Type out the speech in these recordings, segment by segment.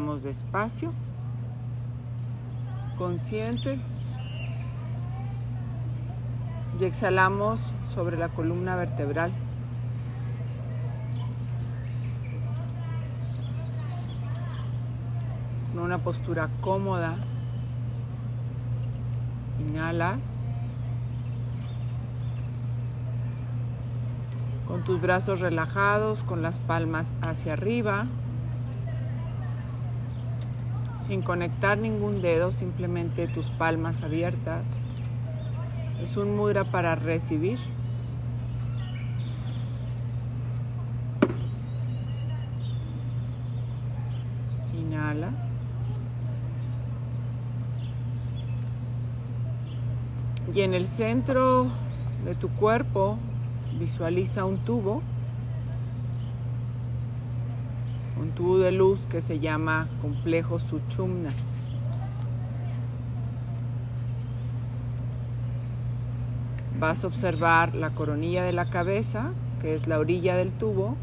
Despacio, consciente. Y exhalamos sobre la columna vertebral. Con una postura cómoda. Inhalas. Con tus brazos relajados, con las palmas hacia arriba. Sin conectar ningún dedo, simplemente tus palmas abiertas. Es un mudra para recibir. Inhalas. Y en el centro de tu cuerpo visualiza un tubo, un tubo de luz que se llama complejo Suchumna. Vas a observar la coronilla de la cabeza, que es la orilla del tubo,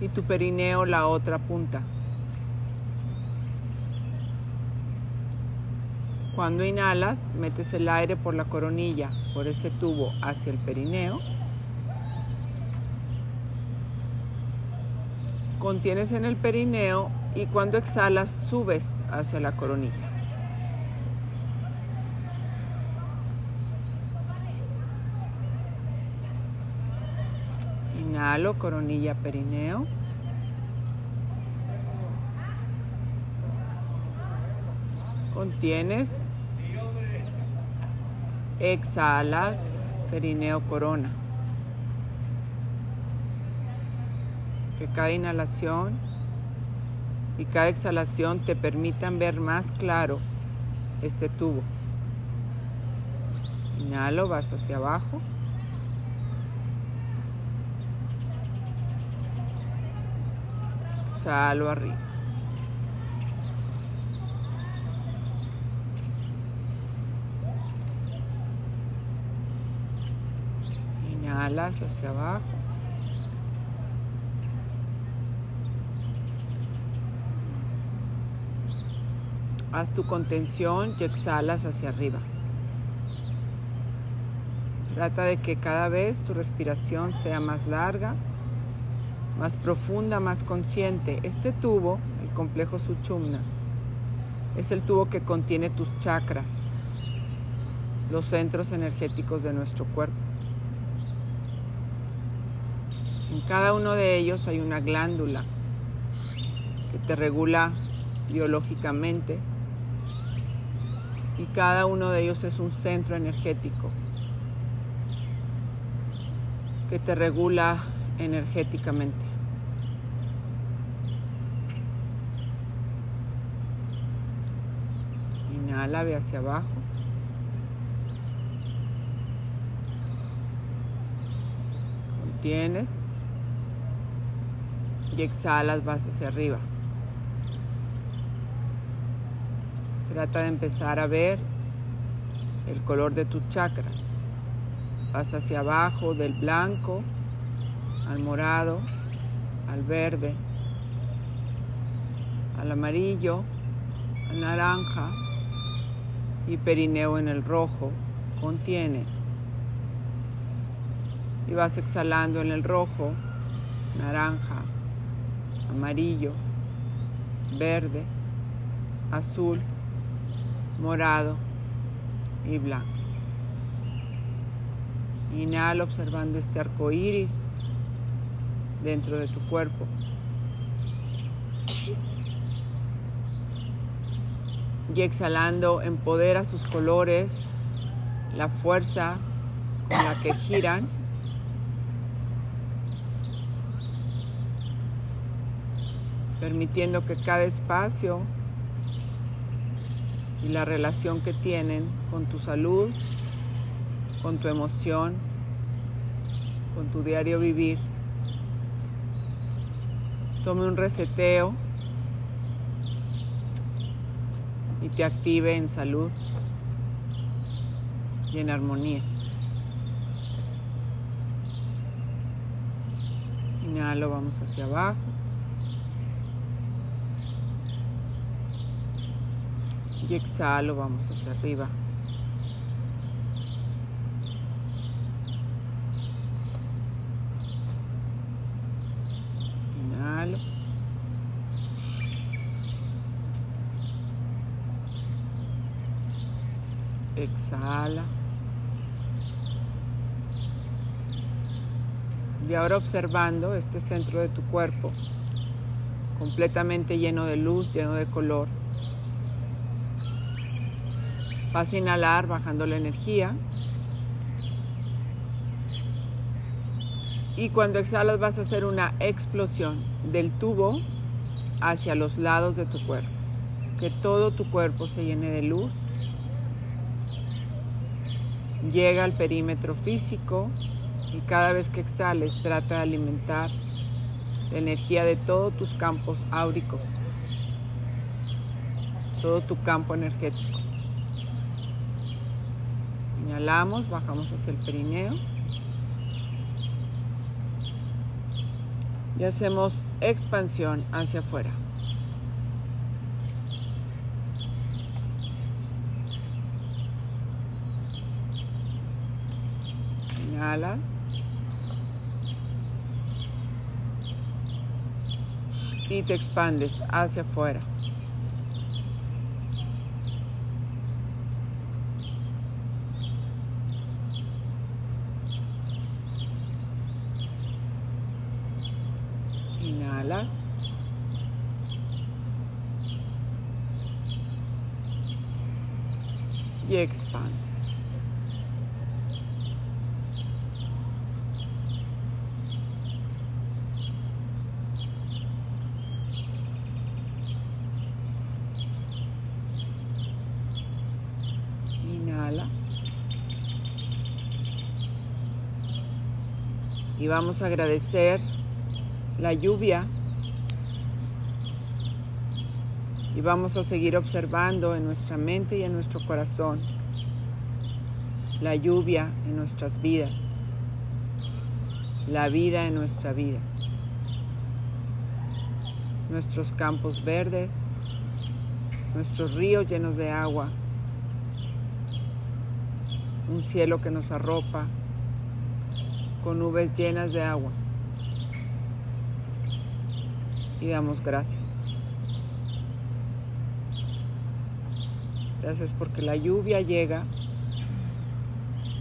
y tu perineo la otra punta. Cuando inhalas, metes el aire por la coronilla, por ese tubo hacia el perineo. Contienes en el perineo y cuando exhalas subes hacia la coronilla. Inhalo, coronilla, perineo. Contienes. Exhalas, perineo, corona. Que cada inhalación y cada exhalación te permitan ver más claro este tubo. Inhalo, vas hacia abajo. Exhalo arriba. Inhalas hacia abajo. Haz tu contención y exhalas hacia arriba. Trata de que cada vez tu respiración sea más larga, más profunda, más consciente. Este tubo, el complejo Suchumna, es el tubo que contiene tus chakras, los centros energéticos de nuestro cuerpo. En cada uno de ellos hay una glándula que te regula biológicamente y cada uno de ellos es un centro energético que te regula energéticamente. Inhala, ve hacia abajo. Contienes y exhalas, vas hacia arriba. Trata de empezar a ver el color de tus chakras. Vas hacia abajo del blanco al morado, al verde, al amarillo, al naranja y perineo en el rojo. Contienes. Y vas exhalando en el rojo, naranja, amarillo, verde, azul, morado y blanco. Inhala observando este arco iris dentro de tu cuerpo. Y exhalando, empodera sus colores, la fuerza con la que giran. Permitiendo que cada espacio y la relación que tienen con tu salud, con tu emoción, con tu diario vivir. Tome un reseteo y te active en salud y en armonía. Inhalo, vamos hacia abajo. Y exhalo, vamos hacia arriba. Inhalo. Exhala. Y ahora observando este centro de tu cuerpo, completamente lleno de luz, lleno de color. Vas a inhalar bajando la energía. Y cuando exhalas vas a hacer una explosión del tubo hacia los lados de tu cuerpo. Que todo tu cuerpo se llene de luz. Llega al perímetro físico y cada vez que exhales trata de alimentar la energía de todos tus campos áuricos, todo tu campo energético. Inhalamos, bajamos hacia el perineo. Y hacemos expansión hacia afuera. Inhalas. Y te expandes hacia afuera. Y expandes. Inhala. Y vamos a agradecer la lluvia. Y vamos a seguir observando en nuestra mente y en nuestro corazón la lluvia en nuestras vidas, la vida en nuestra vida, nuestros campos verdes, nuestros ríos llenos de agua, un cielo que nos arropa con nubes llenas de agua y damos gracias. Gracias porque la lluvia llega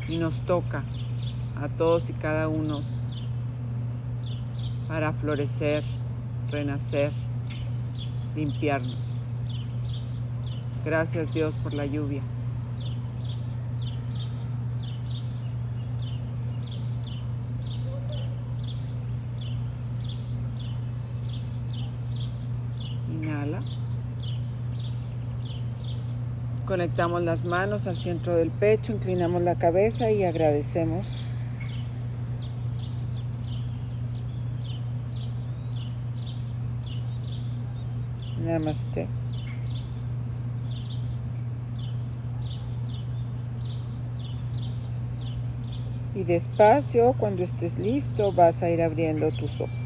y nos toca a todos y cada uno para florecer, renacer, limpiarnos. Gracias Dios por la lluvia. Inhala. Conectamos las manos al centro del pecho, inclinamos la cabeza y agradecemos. Namaste. Y despacio, cuando estés listo, vas a ir abriendo tus ojos.